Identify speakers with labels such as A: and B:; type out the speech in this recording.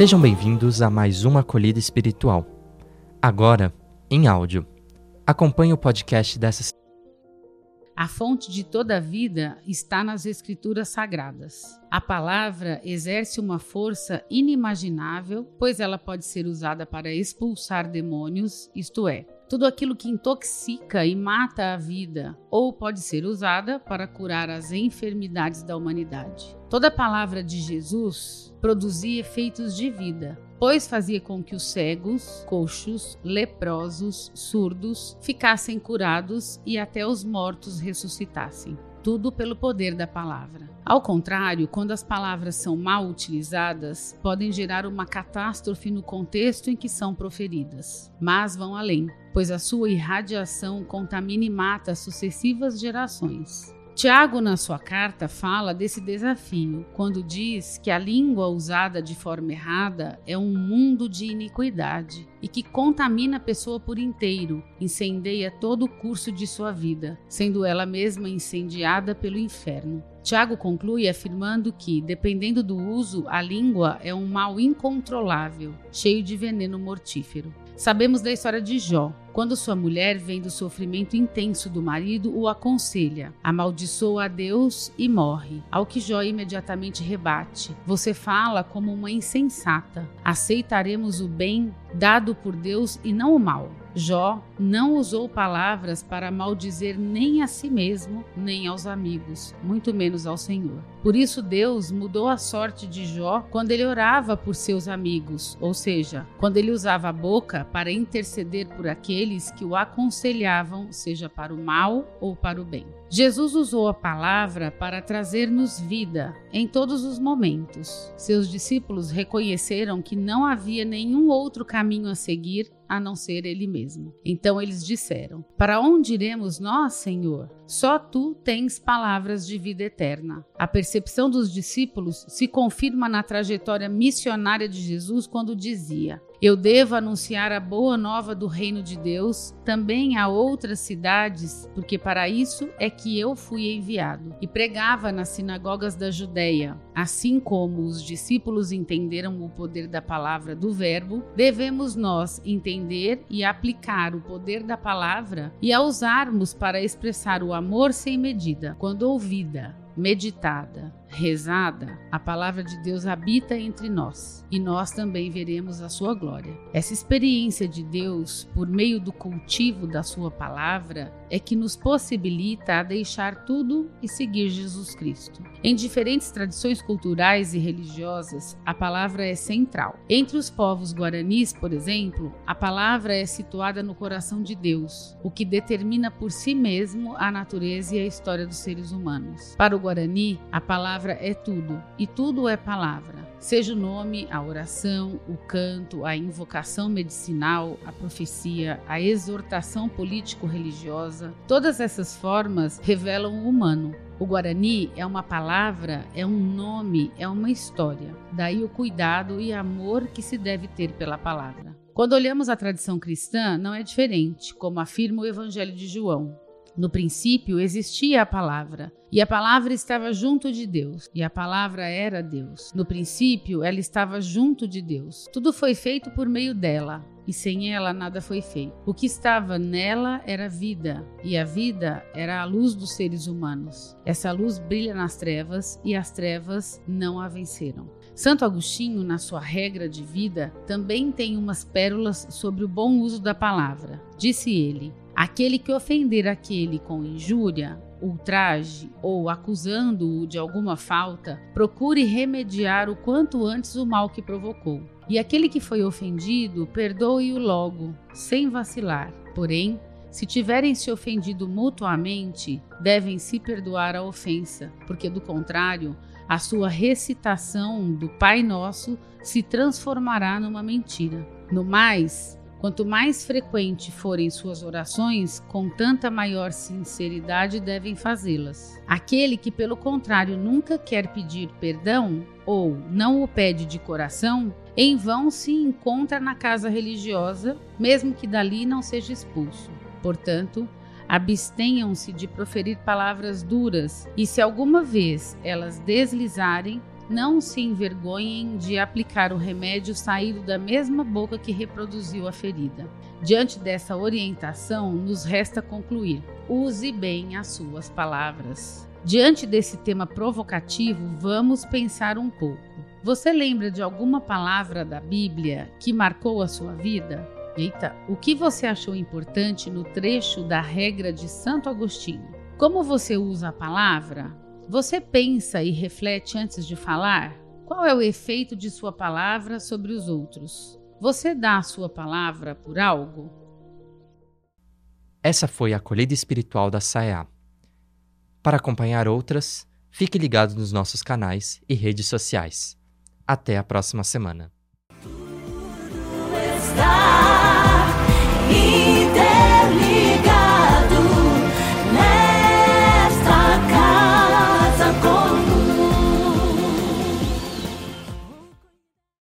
A: Sejam bem-vindos a mais uma acolhida espiritual. Agora, em áudio. Acompanhe o podcast dessa
B: a fonte de toda a vida está nas Escrituras Sagradas. A palavra exerce uma força inimaginável, pois ela pode ser usada para expulsar demônios, isto é, tudo aquilo que intoxica e mata a vida, ou pode ser usada para curar as enfermidades da humanidade. Toda a palavra de Jesus produzia efeitos de vida, pois fazia com que os cegos, coxos, leprosos, surdos ficassem curados e até os mortos ressuscitassem tudo pelo poder da palavra. Ao contrário, quando as palavras são mal utilizadas, podem gerar uma catástrofe no contexto em que são proferidas, mas vão além, pois a sua irradiação contamina e mata as sucessivas gerações. Tiago, na sua carta, fala desse desafio quando diz que a língua usada de forma errada é um mundo de iniquidade e que contamina a pessoa por inteiro, incendeia todo o curso de sua vida, sendo ela mesma incendiada pelo inferno. Tiago conclui afirmando que, dependendo do uso, a língua é um mal incontrolável, cheio de veneno mortífero. Sabemos da história de Jó, quando sua mulher, vendo o sofrimento intenso do marido, o aconselha, amaldiçoa a Deus e morre. Ao que Jó imediatamente rebate: Você fala como uma insensata. Aceitaremos o bem dado por Deus e não o mal. Jó não usou palavras para maldizer nem a si mesmo, nem aos amigos, muito menos ao Senhor. Por isso, Deus mudou a sorte de Jó quando ele orava por seus amigos, ou seja, quando ele usava a boca para interceder por aqueles que o aconselhavam, seja para o mal ou para o bem. Jesus usou a palavra para trazer-nos vida em todos os momentos. Seus discípulos reconheceram que não havia nenhum outro caminho a seguir a não ser ele mesmo. Então eles disseram: Para onde iremos nós, Senhor? Só tu tens palavras de vida eterna. A percepção dos discípulos se confirma na trajetória missionária de Jesus quando dizia: eu devo anunciar a boa nova do reino de Deus também a outras cidades, porque para isso é que eu fui enviado. E pregava nas sinagogas da Judéia. Assim como os discípulos entenderam o poder da palavra do Verbo, devemos nós entender e aplicar o poder da palavra e a usarmos para expressar o amor sem medida, quando ouvida, meditada, rezada, a palavra de Deus habita entre nós e nós também veremos a sua glória. Essa experiência de Deus, por meio do cultivo da sua palavra, é que nos possibilita a deixar tudo e seguir Jesus Cristo. Em diferentes tradições culturais e religiosas, a palavra é central. Entre os povos guaranis, por exemplo, a palavra é situada no coração de Deus, o que determina por si mesmo a natureza e a história dos seres humanos. Para o Guarani, a palavra é tudo, e tudo é palavra. Seja o nome, a oração, o canto, a invocação medicinal, a profecia, a exortação político-religiosa, todas essas formas revelam o humano. O Guarani é uma palavra, é um nome, é uma história. Daí o cuidado e amor que se deve ter pela palavra. Quando olhamos a tradição cristã, não é diferente, como afirma o Evangelho de João. No princípio existia a palavra, e a palavra estava junto de Deus, e a palavra era Deus. No princípio ela estava junto de Deus. Tudo foi feito por meio dela, e sem ela nada foi feito. O que estava nela era vida, e a vida era a luz dos seres humanos. Essa luz brilha nas trevas, e as trevas não a venceram. Santo Agostinho, na sua regra de vida, também tem umas pérolas sobre o bom uso da palavra. Disse ele: Aquele que ofender aquele com injúria, ultraje ou acusando-o de alguma falta, procure remediar o quanto antes o mal que provocou. E aquele que foi ofendido, perdoe-o logo, sem vacilar. Porém, se tiverem se ofendido mutuamente, devem se perdoar a ofensa, porque do contrário, a sua recitação do Pai Nosso se transformará numa mentira. No mais, Quanto mais frequente forem suas orações, com tanta maior sinceridade devem fazê-las. Aquele que, pelo contrário, nunca quer pedir perdão ou não o pede de coração, em vão se encontra na casa religiosa, mesmo que dali não seja expulso. Portanto, abstenham-se de proferir palavras duras, e se alguma vez elas deslizarem, não se envergonhem de aplicar o remédio saído da mesma boca que reproduziu a ferida. Diante dessa orientação, nos resta concluir: use bem as suas palavras. Diante desse tema provocativo, vamos pensar um pouco. Você lembra de alguma palavra da Bíblia que marcou a sua vida? Eita, o que você achou importante no trecho da regra de Santo Agostinho? Como você usa a palavra? Você pensa e reflete antes de falar? Qual é o efeito de sua palavra sobre os outros? Você dá a sua palavra por algo?
A: Essa foi a acolhida espiritual da SAEA. Para acompanhar outras, fique ligado nos nossos canais e redes sociais. Até a próxima semana.